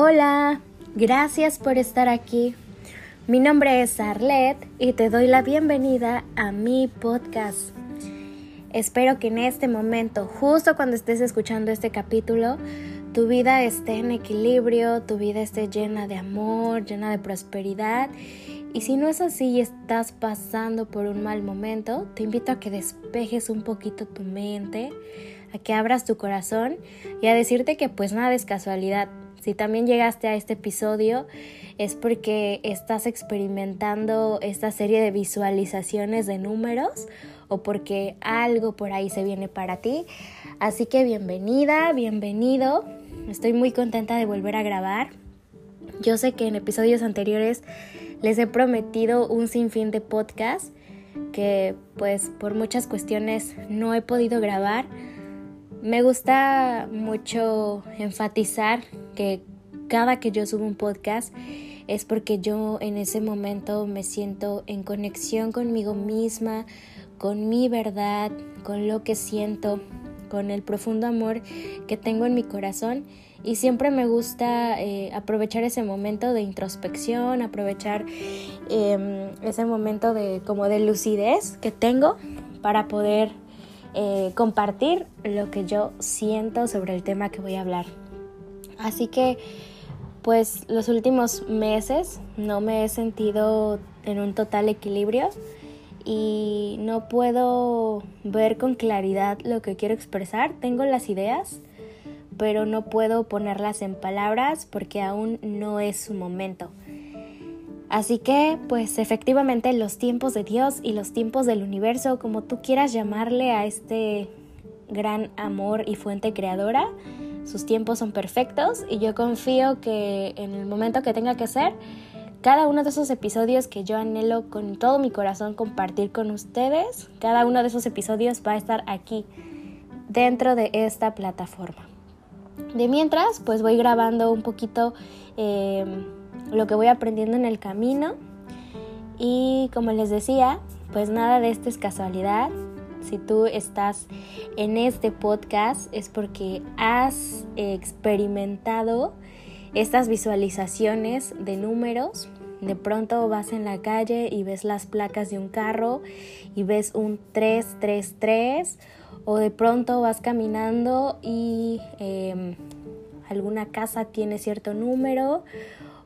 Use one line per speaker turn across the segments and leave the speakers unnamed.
Hola, gracias por estar aquí. Mi nombre es Arlette y te doy la bienvenida a mi podcast. Espero que en este momento, justo cuando estés escuchando este capítulo, tu vida esté en equilibrio, tu vida esté llena de amor, llena de prosperidad. Y si no es así y estás pasando por un mal momento, te invito a que despejes un poquito tu mente, a que abras tu corazón y a decirte que pues nada es casualidad. Si también llegaste a este episodio es porque estás experimentando esta serie de visualizaciones de números o porque algo por ahí se viene para ti. Así que bienvenida, bienvenido. Estoy muy contenta de volver a grabar. Yo sé que en episodios anteriores les he prometido un sinfín de podcast que pues por muchas cuestiones no he podido grabar. Me gusta mucho enfatizar que cada que yo subo un podcast es porque yo en ese momento me siento en conexión conmigo misma, con mi verdad, con lo que siento, con el profundo amor que tengo en mi corazón. Y siempre me gusta eh, aprovechar ese momento de introspección, aprovechar em, ese momento de como de lucidez que tengo para poder eh, compartir lo que yo siento sobre el tema que voy a hablar. Así que pues los últimos meses no me he sentido en un total equilibrio y no puedo ver con claridad lo que quiero expresar. Tengo las ideas, pero no puedo ponerlas en palabras porque aún no es su momento. Así que, pues efectivamente los tiempos de Dios y los tiempos del universo, como tú quieras llamarle a este gran amor y fuente creadora, sus tiempos son perfectos y yo confío que en el momento que tenga que ser, cada uno de esos episodios que yo anhelo con todo mi corazón compartir con ustedes, cada uno de esos episodios va a estar aquí dentro de esta plataforma. De mientras, pues voy grabando un poquito eh, lo que voy aprendiendo en el camino y como les decía, pues nada de esto es casualidad. Si tú estás en este podcast es porque has experimentado estas visualizaciones de números. De pronto vas en la calle y ves las placas de un carro y ves un 333 o de pronto vas caminando y em, alguna casa tiene cierto número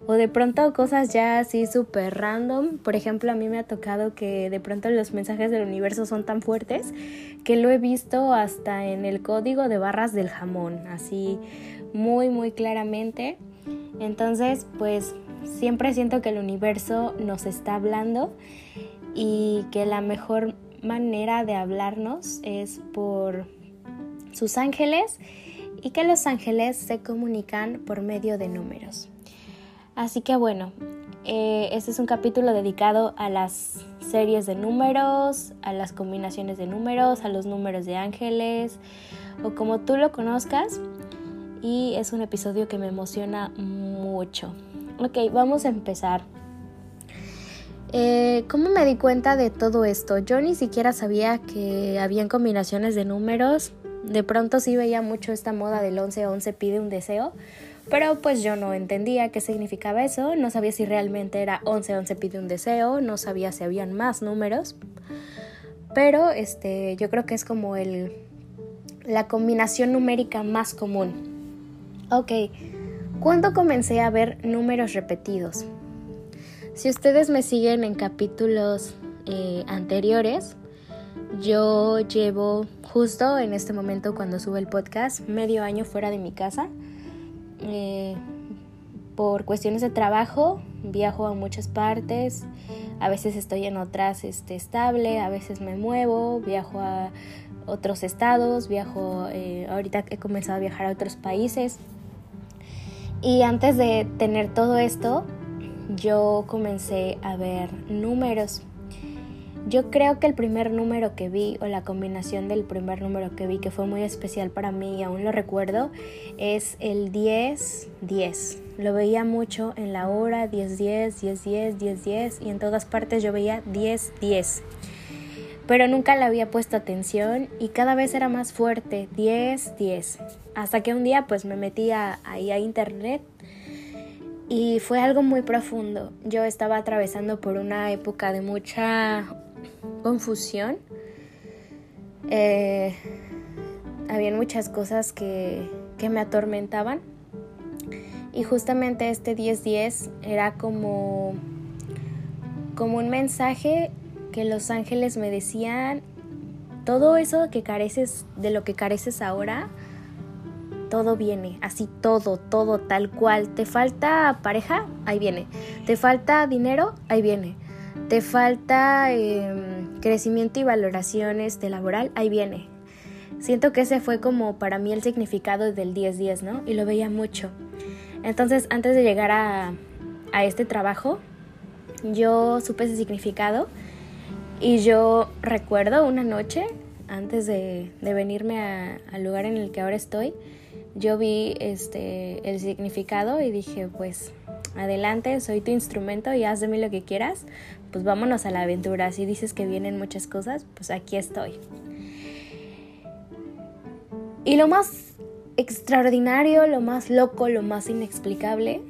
o de pronto cosas ya así súper random. Por ejemplo, a mí me ha tocado que de pronto los mensajes del universo son tan fuertes que lo he visto hasta en el código de barras del jamón, así muy, muy claramente. Entonces, pues siempre siento que el universo nos está hablando y que la mejor manera de hablarnos es por sus ángeles y que los ángeles se comunican por medio de números. Así que bueno, eh, este es un capítulo dedicado a las series de números, a las combinaciones de números, a los números de ángeles o como tú lo conozcas. Y es un episodio que me emociona mucho. Ok, vamos a empezar. Eh, ¿Cómo me di cuenta de todo esto? Yo ni siquiera sabía que habían combinaciones de números. De pronto sí veía mucho esta moda del 11-11 pide un deseo pero pues yo no entendía qué significaba eso, no sabía si realmente era 1111 pide un deseo, no sabía si habían más números. Pero este, yo creo que es como el, la combinación numérica más común. Ok, ¿cuándo comencé a ver números repetidos? Si ustedes me siguen en capítulos eh, anteriores, yo llevo justo en este momento cuando sube el podcast medio año fuera de mi casa eh, por cuestiones de trabajo viajo a muchas partes, a veces estoy en otras este, estable, a veces me muevo, viajo a otros estados, viajo, eh, ahorita he comenzado a viajar a otros países. Y antes de tener todo esto, yo comencé a ver números yo creo que el primer número que vi o la combinación del primer número que vi que fue muy especial para mí y aún lo recuerdo es el 10-10. Lo veía mucho en la hora 10-10, 10-10, 10-10 y en todas partes yo veía 10-10. Pero nunca le había puesto atención y cada vez era más fuerte, 10-10. Hasta que un día pues me metí ahí a internet Y fue algo muy profundo. Yo estaba atravesando por una época de mucha confusión. Eh, habían muchas cosas que, que me atormentaban. Y justamente este 10-10 era como, como un mensaje que los ángeles me decían, todo eso que careces, de lo que careces ahora, todo viene, así todo, todo tal cual. ¿Te falta pareja? Ahí viene. ¿Te falta dinero? Ahí viene. ¿Te falta em, crecimiento y valoraciones de laboral? Ahí viene. Siento que ese fue como para mí el significado del 10-10, ¿no? Y lo veía mucho. Entonces, antes de llegar a, a este trabajo, yo supe ese significado y yo recuerdo una noche, antes de, de venirme al lugar en el que ahora estoy, yo vi este, el significado y dije, pues adelante, soy tu instrumento y haz de mí lo que quieras, pues vámonos a la aventura. Si dices que vienen muchas cosas, pues aquí estoy. Y lo más extraordinario, lo más loco, lo más inexplicable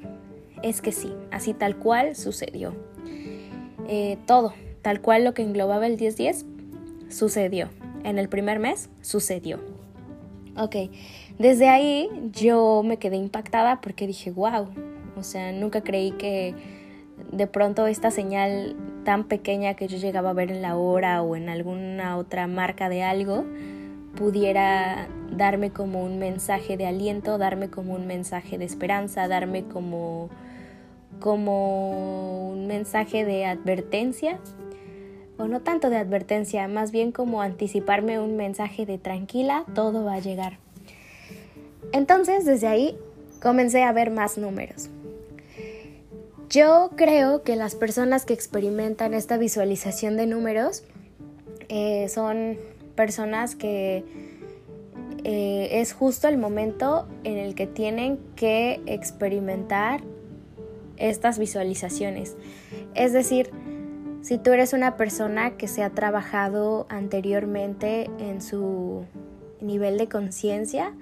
es que sí, así tal cual sucedió. Eh, todo, tal cual lo que englobaba el 10-10, sucedió. En el primer mes, sucedió. Ok, desde ahí yo me quedé impactada porque dije, wow, o sea, nunca creí que de pronto esta señal tan pequeña que yo llegaba a ver en la hora o en alguna otra marca de algo pudiera darme como un mensaje de aliento, darme como un mensaje de esperanza, darme como, como un mensaje de advertencia, o no tanto de advertencia, más bien como anticiparme un mensaje de tranquila, todo va a llegar. Entonces, desde ahí comencé a ver más números. Yo creo que las personas que experimentan esta visualización de números eh, son personas que eh, es justo el momento en el que tienen que experimentar estas visualizaciones. Es decir, si tú eres una persona que se ha trabajado anteriormente en su nivel de conciencia,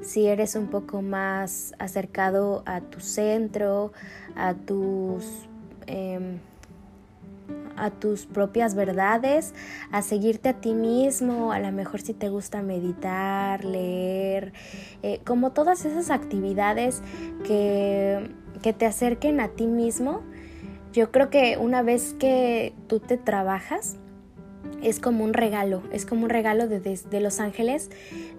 si eres un poco más acercado a tu centro, a tus, em, a tus propias verdades, a seguirte a ti mismo, a lo mejor si te gusta meditar, leer, eh, como todas esas actividades que, que te acerquen a ti mismo. Yo creo que una vez que tú te trabajas, es como un regalo, es como un regalo de, los ángeles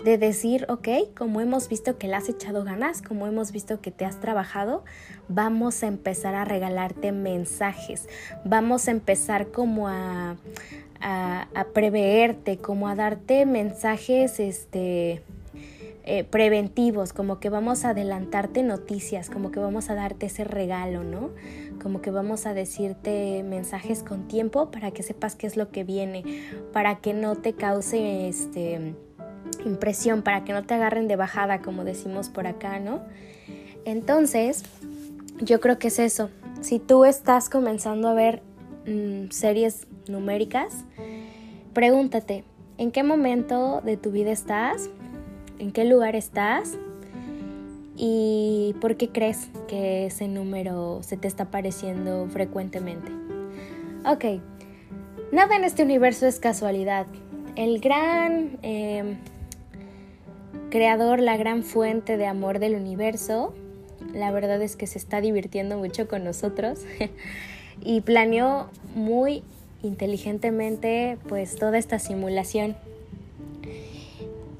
de decir, ok, como hemos visto que le has echado ganas, como hemos visto que te has trabajado, vamos a empezar a regalarte mensajes, vamos a empezar como a, a, a preveerte, como a darte mensajes, este, eh, preventivos, como que vamos a adelantarte noticias, como que vamos a darte ese regalo, ¿no? Como que vamos a decirte mensajes con tiempo para que sepas qué es lo que viene, para que no te cause este impresión, para que no te agarren de bajada, como decimos por acá, ¿no? Entonces, yo creo que es eso. Si tú estás comenzando a ver mm, series numéricas, pregúntate, ¿en qué momento de tu vida estás? En qué lugar estás y por qué crees que ese número se te está apareciendo frecuentemente. Ok, nada en este universo es casualidad. El gran em, creador, la gran fuente de amor del universo, la verdad es que se está divirtiendo mucho con nosotros y planeó muy inteligentemente pues toda esta simulación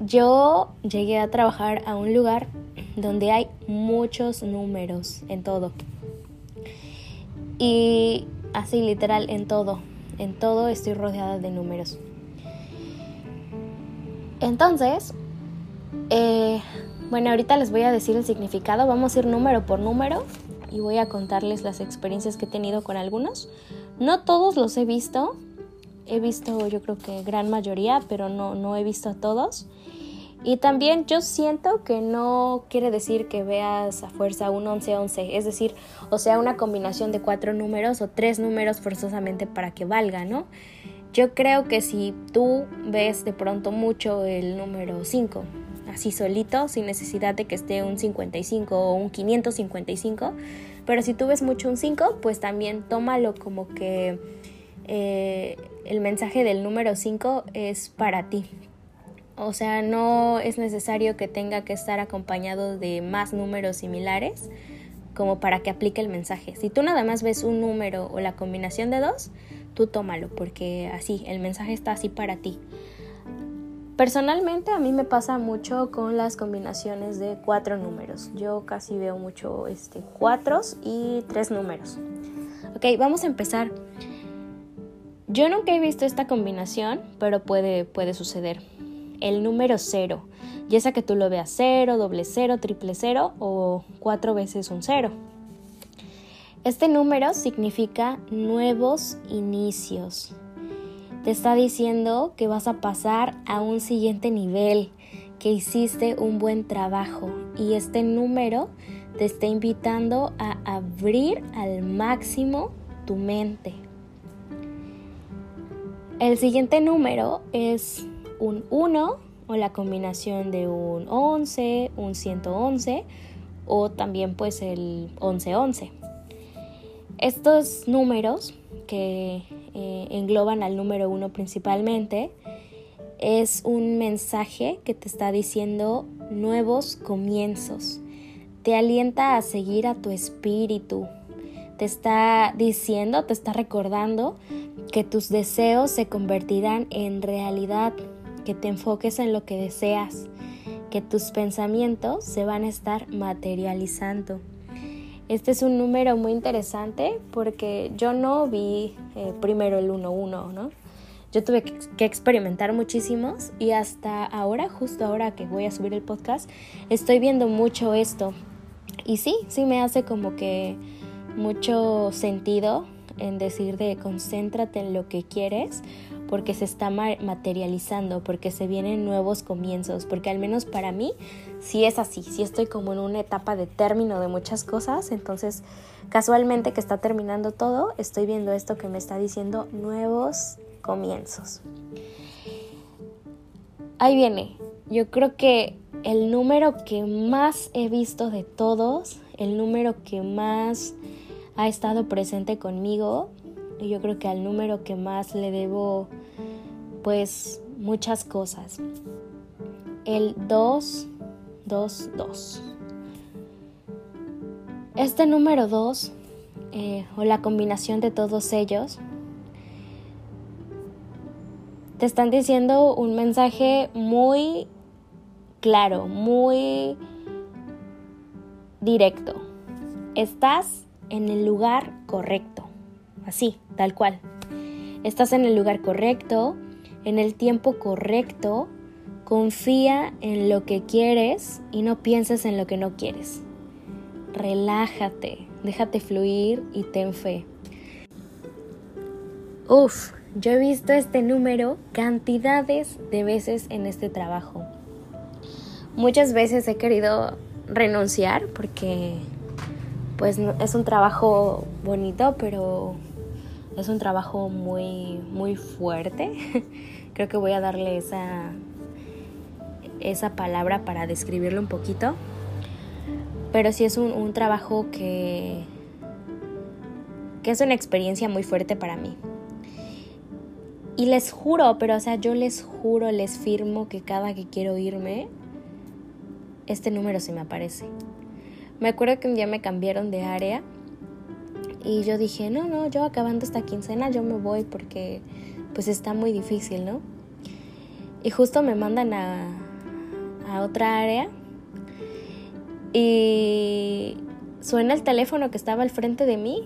yo llegué a trabajar a un lugar donde hay muchos números en todo. Y así literal en todo. En todo estoy rodeada de números. Entonces, eh, bueno, ahorita les voy a decir el significado. Vamos a ir número por número y voy a contarles las experiencias que he tenido con algunos. No todos los he visto. He visto yo creo que gran mayoría, pero no, no he visto a todos. Y también yo siento que no quiere decir que veas a fuerza un 11-11, es decir, o sea, una combinación de cuatro números o tres números forzosamente para que valga, ¿no? Yo creo que si tú ves de pronto mucho el número 5 así solito, sin necesidad de que esté un 55 o un 555. Pero si tú ves mucho un 5, pues también tómalo como que eh, el mensaje del número 5 es para ti. O sea, no es necesario que tenga que estar acompañado de más números similares como para que aplique el mensaje. Si tú nada más ves un número o la combinación de dos, tú tómalo porque así, el mensaje está así para ti. Personalmente a mí me pasa mucho con las combinaciones de cuatro números. Yo casi veo mucho este, y tres números. Ok, vamos a empezar. Yo nunca he visto esta combinación, pero puede, puede suceder. El número cero, ya sea que tú lo veas cero, doble cero, triple cero o cuatro veces un cero. Este número significa nuevos inicios te está diciendo que vas a pasar a un siguiente nivel, que hiciste un buen trabajo y este número te está invitando a abrir al máximo tu mente. El siguiente número es un 1 o la combinación de un 11, un 111 o también pues el 1111. Estos números que eh, engloban al número uno principalmente, es un mensaje que te está diciendo nuevos comienzos. Te alienta a seguir a tu espíritu. Te está diciendo, te está recordando que tus deseos se convertirán en realidad, que te enfoques en lo que deseas, que tus pensamientos se van a estar materializando. Este es un número muy interesante porque yo no vi eh, primero el 1-1, ¿no? Yo tuve que experimentar muchísimos y hasta ahora, justo ahora que voy a subir el podcast, estoy viendo mucho esto. Y sí, sí me hace como que mucho sentido en decir de concéntrate en lo que quieres porque se está materializando, porque se vienen nuevos comienzos, porque al menos para mí sí es así, sí estoy como en una etapa de término de muchas cosas, entonces casualmente que está terminando todo, estoy viendo esto que me está diciendo nuevos comienzos. Ahí viene, yo creo que el número que más he visto de todos, el número que más ha estado presente conmigo, yo creo que al número que más le debo pues muchas cosas. El 2, 2, 2. Este número 2 eh, o la combinación de todos ellos te están diciendo un mensaje muy claro, muy directo. Estás en el lugar correcto, así, tal cual. Estás en el lugar correcto, en el tiempo correcto, confía en lo que quieres y no pienses en lo que no quieres. Relájate, déjate fluir y ten fe. Uf, yo he visto este número cantidades de veces en este trabajo. Muchas veces he querido renunciar porque pues es un trabajo bonito, pero es un trabajo muy muy fuerte. Creo que voy a darle esa, esa palabra para describirlo un poquito. Pero sí es un, trabajo que, que es una experiencia muy fuerte para mí. Y les juro, pero o sea, yo les juro, les firmo que cada que quiero irme, este número se me aparece. Me acuerdo que un día me cambiaron de área y yo dije, no, no, yo acabando esta quincena yo me voy porque pues está muy difícil, ¿no? Y justo me mandan a, a otra área y suena el teléfono que estaba al frente de mí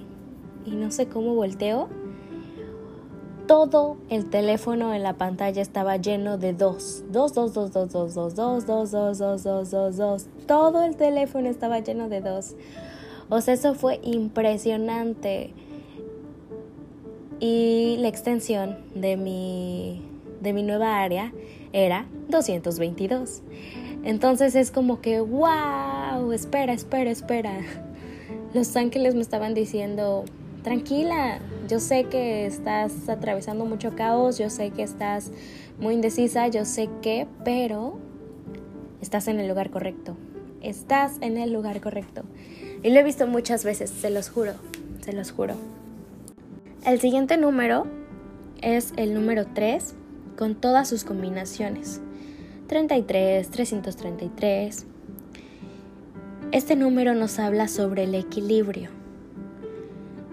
y no sé cómo volteo. Todo el teléfono en la pantalla estaba lleno de dos. Dos, dos, dos, dos, dos, dos, dos, dos, dos, dos, dos, dos, dos. Todo el teléfono estaba lleno de dos. O sea, eso fue impresionante y la extensión de mi, de mi nueva área era 222. Entonces es como que, wow, espera, espera, espera. Los ángeles me estaban diciendo, tranquila, yo sé que estás atravesando mucho caos, yo sé que estás muy indecisa, yo sé que, pero estás en el lugar correcto. Estás en el lugar correcto. Y lo he visto muchas veces, se los juro, se los juro. El siguiente número es el número 3 con todas sus combinaciones. 33, 333. Este número nos habla sobre el equilibrio.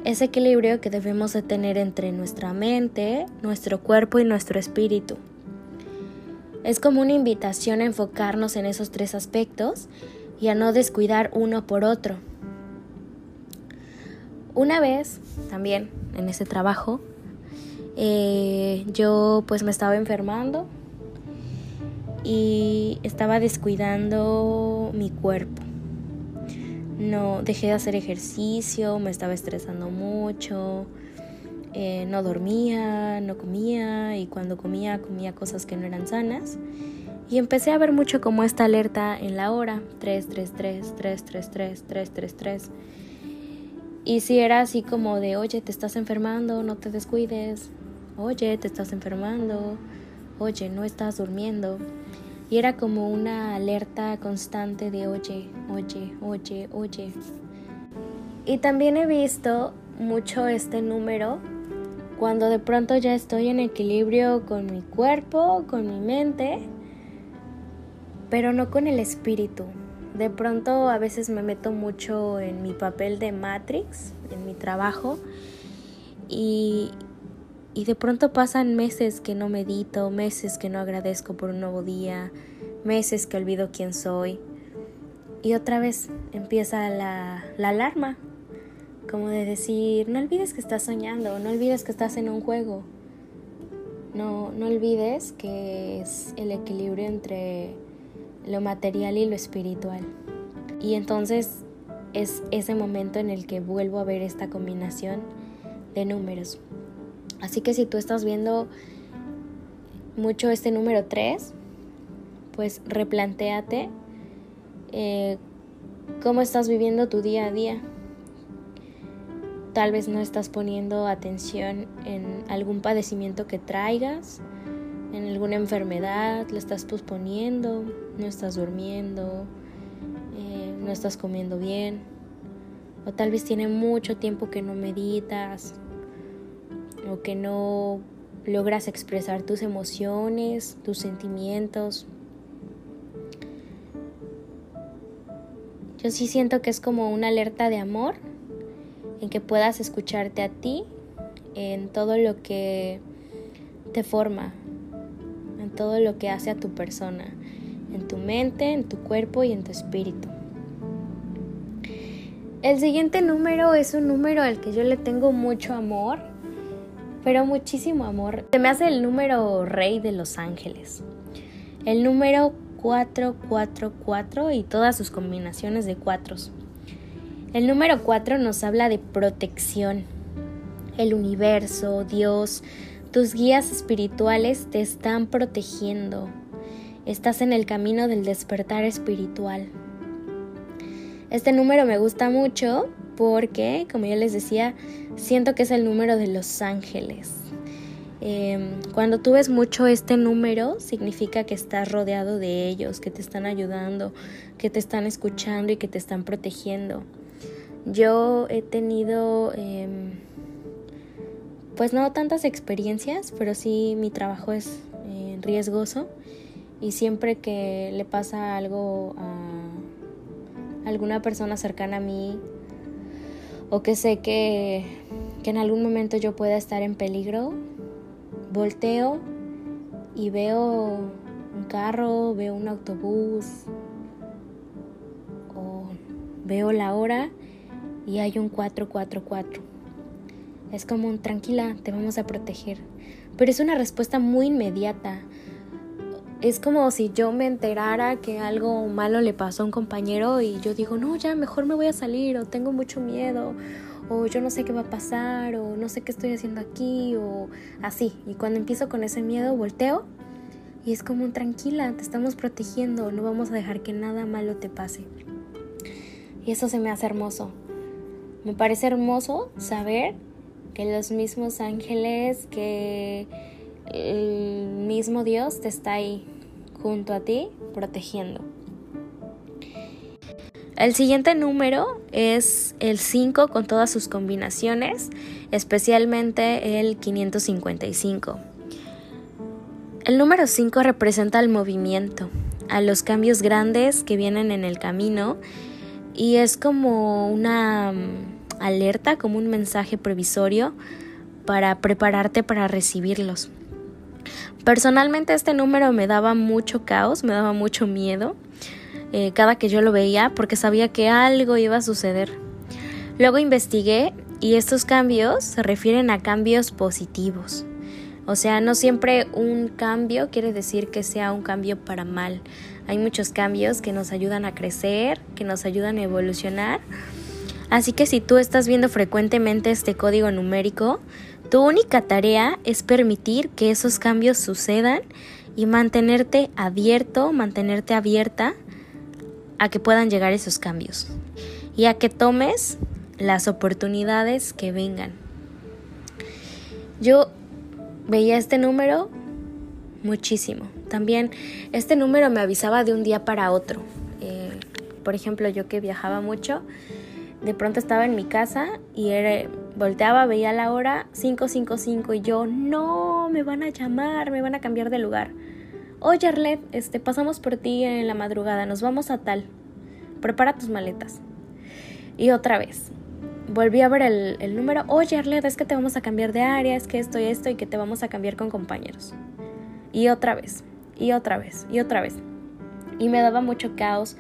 Ese equilibrio que debemos de tener entre nuestra mente, nuestro cuerpo y nuestro espíritu. Es como una invitación a enfocarnos en esos tres aspectos y a no descuidar uno por otro. Una vez, también en ese trabajo, eh, yo pues me estaba enfermando y estaba descuidando mi cuerpo. No dejé de hacer ejercicio, me estaba estresando mucho, eh, no dormía, no comía y cuando comía comía cosas que no eran sanas. Y empecé a ver mucho como esta alerta en la hora, 333, 333, 333. Y si era así como de, oye, te estás enfermando, no te descuides, oye, te estás enfermando, oye, no estás durmiendo. Y era como una alerta constante de, oye, oye, oye, oye. Y también he visto mucho este número cuando de pronto ya estoy en equilibrio con mi cuerpo, con mi mente, pero no con el espíritu. De pronto a veces me meto mucho en mi papel de Matrix, en mi trabajo, y, y de pronto pasan meses que no medito, meses que no agradezco por un nuevo día, meses que olvido quién soy. Y otra vez empieza la, la alarma, como de decir, no olvides que estás soñando, no olvides que estás en un juego. No, no olvides que es el equilibrio entre lo material y lo espiritual. Y entonces es ese momento en el que vuelvo a ver esta combinación de números. Así que si tú estás viendo mucho este número 3, pues replantéate eh, cómo estás viviendo tu día a día. Tal vez no estás poniendo atención en algún padecimiento que traigas en alguna enfermedad, lo estás posponiendo, no estás durmiendo, eh, no estás comiendo bien, o tal vez tiene mucho tiempo que no meditas, o que no logras expresar tus emociones, tus sentimientos. Yo sí siento que es como una alerta de amor en que puedas escucharte a ti en todo lo que te forma, todo lo que hace a tu persona, en tu mente, en tu cuerpo y en tu espíritu. El siguiente número es un número al que yo le tengo mucho amor, pero muchísimo amor. Se me hace el número rey de los ángeles. El número 444 y todas sus combinaciones de cuatros. El número 4 nos habla de protección. El universo, Dios, tus guías espirituales te están protegiendo. Estás en el camino del despertar espiritual. Este número me gusta mucho porque, como ya les decía, siento que es el número de los ángeles. Em, cuando tú ves mucho este número, significa que estás rodeado de ellos, que te están ayudando, que te están escuchando y que te están protegiendo. Yo he tenido em, pues no tantas experiencias, pero sí mi trabajo es eh, riesgoso y siempre que le pasa algo a alguna persona cercana a mí o que sé que, que en algún momento yo pueda estar en peligro, volteo y veo un carro, veo un autobús o veo la hora y hay un 444 es como un tranquila, te vamos a proteger. Pero es una respuesta muy inmediata. Es como si yo me enterara que algo malo le pasó a un compañero y yo digo, no, ya mejor me voy a salir o tengo mucho miedo o yo no sé qué va a pasar o no sé qué estoy haciendo aquí o así. Y cuando empiezo con ese miedo volteo y es como tranquila, te estamos protegiendo, no vamos a dejar que nada malo te pase. Y eso se me hace hermoso. Me parece hermoso saber que los mismos ángeles, que el mismo Dios te está ahí junto a ti protegiendo. El siguiente número es el 5 con todas sus combinaciones, especialmente el 555. El número 5 representa el movimiento, a los cambios grandes que vienen en el camino y es como una mm, alerta, como un mensaje previsorio para prepararte para recibirlos. Personalmente este número me daba mucho caos, me daba mucho miedo eh, cada que yo lo veía porque sabía que algo iba a suceder. Luego investigué y estos cambios se refieren a cambios positivos. O sea, no siempre un cambio quiere decir que sea un cambio para mal. Hay muchos cambios que nos ayudan a crecer, que nos ayudan a evolucionar. Así que si tú estás viendo frecuentemente este código numérico, tu única tarea es permitir que esos cambios sucedan y mantenerte abierto, mantenerte abierta a que puedan llegar esos cambios y a que tomes las oportunidades que vengan. Yo veía este número muchísimo. También este número me avisaba de un día para otro. Eh, por ejemplo, yo que viajaba mucho, de pronto estaba en mi casa y era, volteaba, veía la hora 555 y yo, no, me van a llamar, me van a cambiar de lugar. Oye, Arlet, este, pasamos por ti en la madrugada, nos vamos a tal. Prepara tus maletas. Y otra vez, volví a ver el, número. Oye, Arlet, es que te vamos a cambiar de área, es que esto y esto y que te vamos a cambiar con compañeros. Y otra vez, y otra vez, y otra vez. Y me daba mucho caos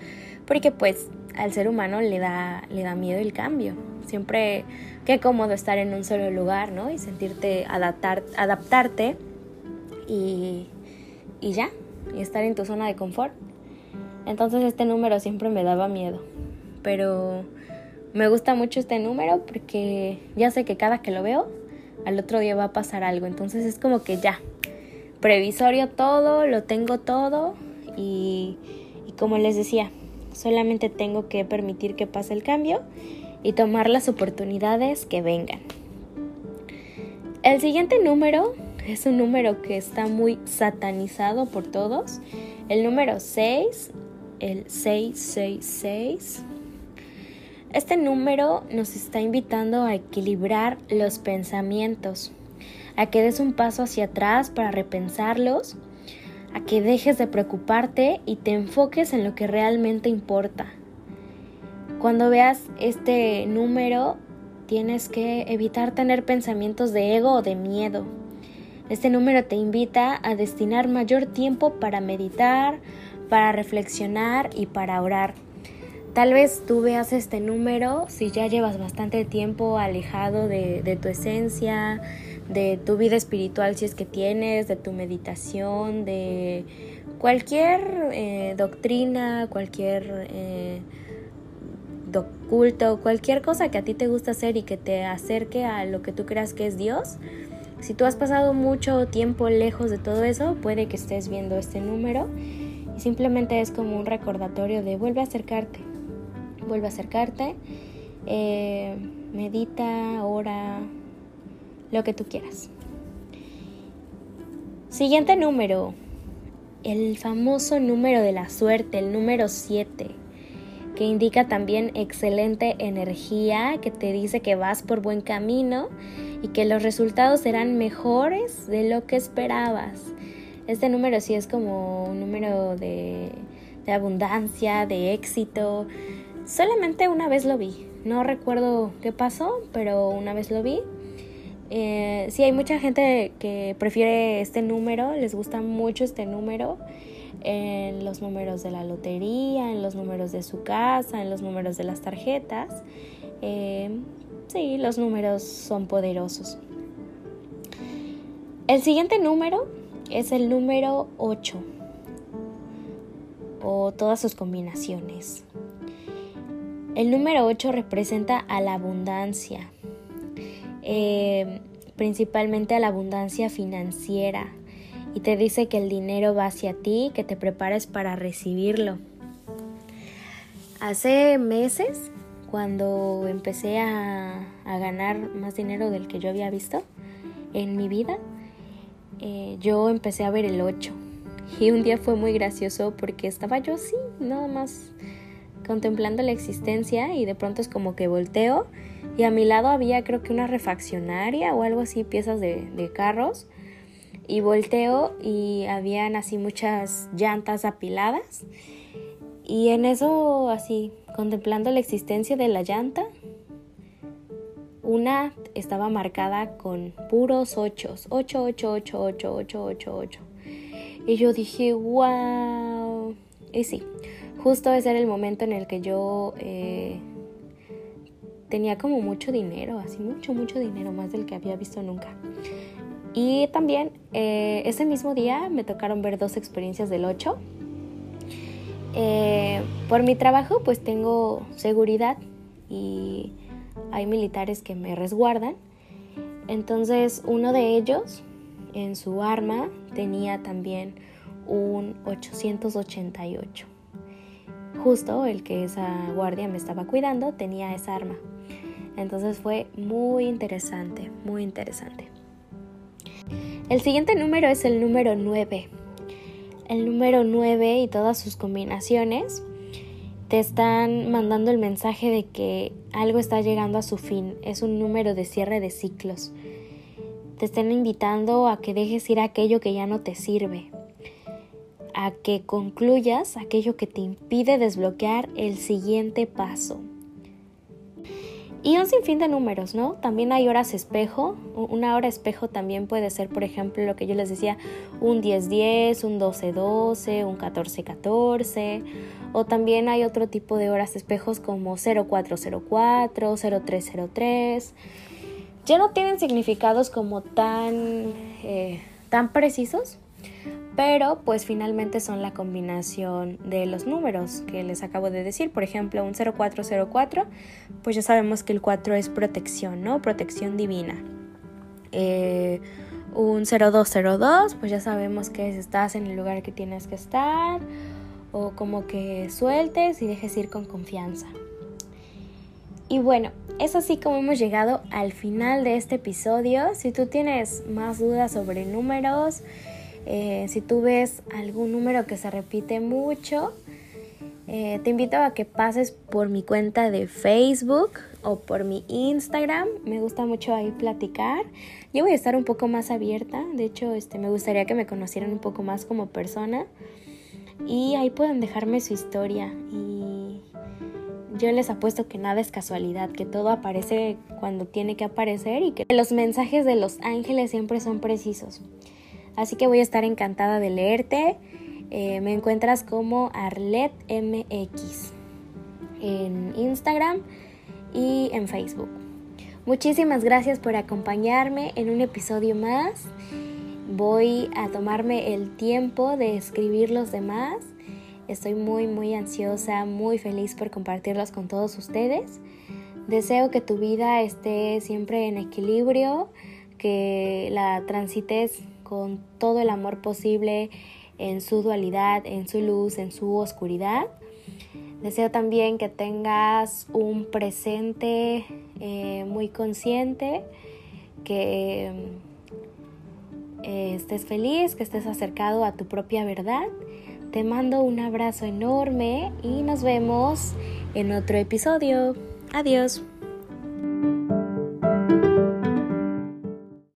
porque pues al ser humano le da, le da miedo el cambio. Siempre, qué cómodo estar en un solo lugar, ¿no? Y sentirte, adaptar, adaptarte y, y ya, y estar en tu zona de confort. Entonces este número siempre me daba miedo. Pero me gusta mucho este número porque ya sé que cada que lo veo, al otro día va a pasar algo. Entonces es como que ya, previsorio todo, lo tengo todo y, y como les decía, Solamente tengo que permitir que pase el cambio y tomar las oportunidades que vengan. El siguiente número es un número que está muy satanizado por todos. El número 6, el 666. Este número nos está invitando a equilibrar los pensamientos, a que des un paso hacia atrás para repensarlos a que dejes de preocuparte y te enfoques en lo que realmente importa. Cuando veas este número, tienes que evitar tener pensamientos de ego o de miedo. Este número te invita a destinar mayor tiempo para meditar, para reflexionar y para orar. Tal vez tú veas este número si ya llevas bastante tiempo alejado de, de tu esencia, de tu vida espiritual si es que tienes, de tu meditación, de cualquier eh, doctrina, cualquier eh, culto, cualquier cosa que a ti te gusta hacer y que te acerque a lo que tú creas que es Dios. Si tú has pasado mucho tiempo lejos de todo eso, puede que estés viendo este número y simplemente es como un recordatorio de vuelve a acercarte, vuelve a acercarte, eh, medita, ora, lo que tú quieras. Siguiente número, el famoso número de la suerte, el número 7, que indica también excelente energía, que te dice que vas por buen camino y que los resultados serán mejores de lo que esperabas. Este número sí es como un número de, de abundancia, de éxito. Solamente una vez lo vi. No recuerdo qué pasó, pero una vez lo vi eh, sí, hay mucha gente que prefiere este número, les gusta mucho este número, en los números de la lotería, en los números de su casa, en los números de las tarjetas. Eh, sí, los números son poderosos. El siguiente número es el número 8 o todas sus combinaciones. El número 8 representa a la abundancia, eh, principalmente a la abundancia financiera y te dice que el dinero va hacia ti, que te prepares para recibirlo. Hace meses, cuando empecé a, ganar más dinero del que yo había visto en mi vida, eh, yo empecé a ver el 8. Y un día fue muy gracioso porque estaba yo así, nada más contemplando la existencia y de pronto es como que volteo y a mi lado había creo que una refaccionaria o algo así, piezas de, de carros. Y volteo y habían así muchas llantas apiladas. Y en eso así, contemplando la existencia de la llanta, una estaba marcada con puros ochos, 8, 8, 8, 8, 8, 8, 8. Y yo dije, wow. Y sí, justo ese era el momento en el que yo eh, tenía como mucho dinero, así mucho, mucho dinero, más del que había visto nunca. Y también eh, ese mismo día me tocaron ver dos experiencias del 8. Eh, por mi trabajo pues tengo seguridad y hay militares que me resguardan. Entonces uno de ellos en su arma tenía también un 888. Justo el que esa guardia me estaba cuidando tenía esa arma. Entonces fue muy interesante, muy interesante. El siguiente número es el número 9. El número 9 y todas sus combinaciones te están mandando el mensaje de que algo está llegando a su fin. Es un número de cierre de ciclos. Te están invitando a que dejes ir aquello que ya no te sirve. A que concluyas aquello que te impide desbloquear el siguiente paso. Y un sinfín de números, ¿no? También hay horas espejo. Una hora espejo también puede ser, por ejemplo, lo que yo les decía, un 10-10, un 12-12, un 14-14. O también hay otro tipo de horas espejos como 0404, 0303. Ya no tienen significados como tan, eh, tan precisos, pero pues finalmente son la combinación de los números que les acabo de decir. Por ejemplo, un 0404, pues ya sabemos que el 4 es protección, ¿no? Protección divina. Eh, un 0202, pues ya sabemos que estás en el lugar que tienes que estar o como que sueltes y dejes ir con confianza. Y bueno, es así como hemos llegado al final de este episodio. Si tú tienes más dudas sobre números, eh, si tú ves algún número que se repite mucho, eh, te invito a que pases por mi cuenta de Facebook o por mi Instagram. Me gusta mucho ahí platicar. Yo voy a estar un poco más abierta. De hecho, este, me gustaría que me conocieran un poco más como persona. Y ahí pueden dejarme su historia. Y yo les apuesto que nada es casualidad, que todo aparece cuando tiene que aparecer y que los mensajes de los ángeles siempre son precisos. Así que voy a estar encantada de leerte. Eh, me encuentras como ArletMX en Instagram y en Facebook. Muchísimas gracias por acompañarme en un episodio más. Voy a tomarme el tiempo de escribir los demás. Estoy muy, muy ansiosa, muy feliz por compartirlos con todos ustedes. Deseo que tu vida esté siempre en equilibrio, que la transites con todo el amor posible en su dualidad, en su luz, en su oscuridad. Deseo también que tengas un presente eh, muy consciente, que eh, estés feliz, que estés acercado a tu propia verdad. Te mando un abrazo enorme y nos vemos en otro episodio. Adiós.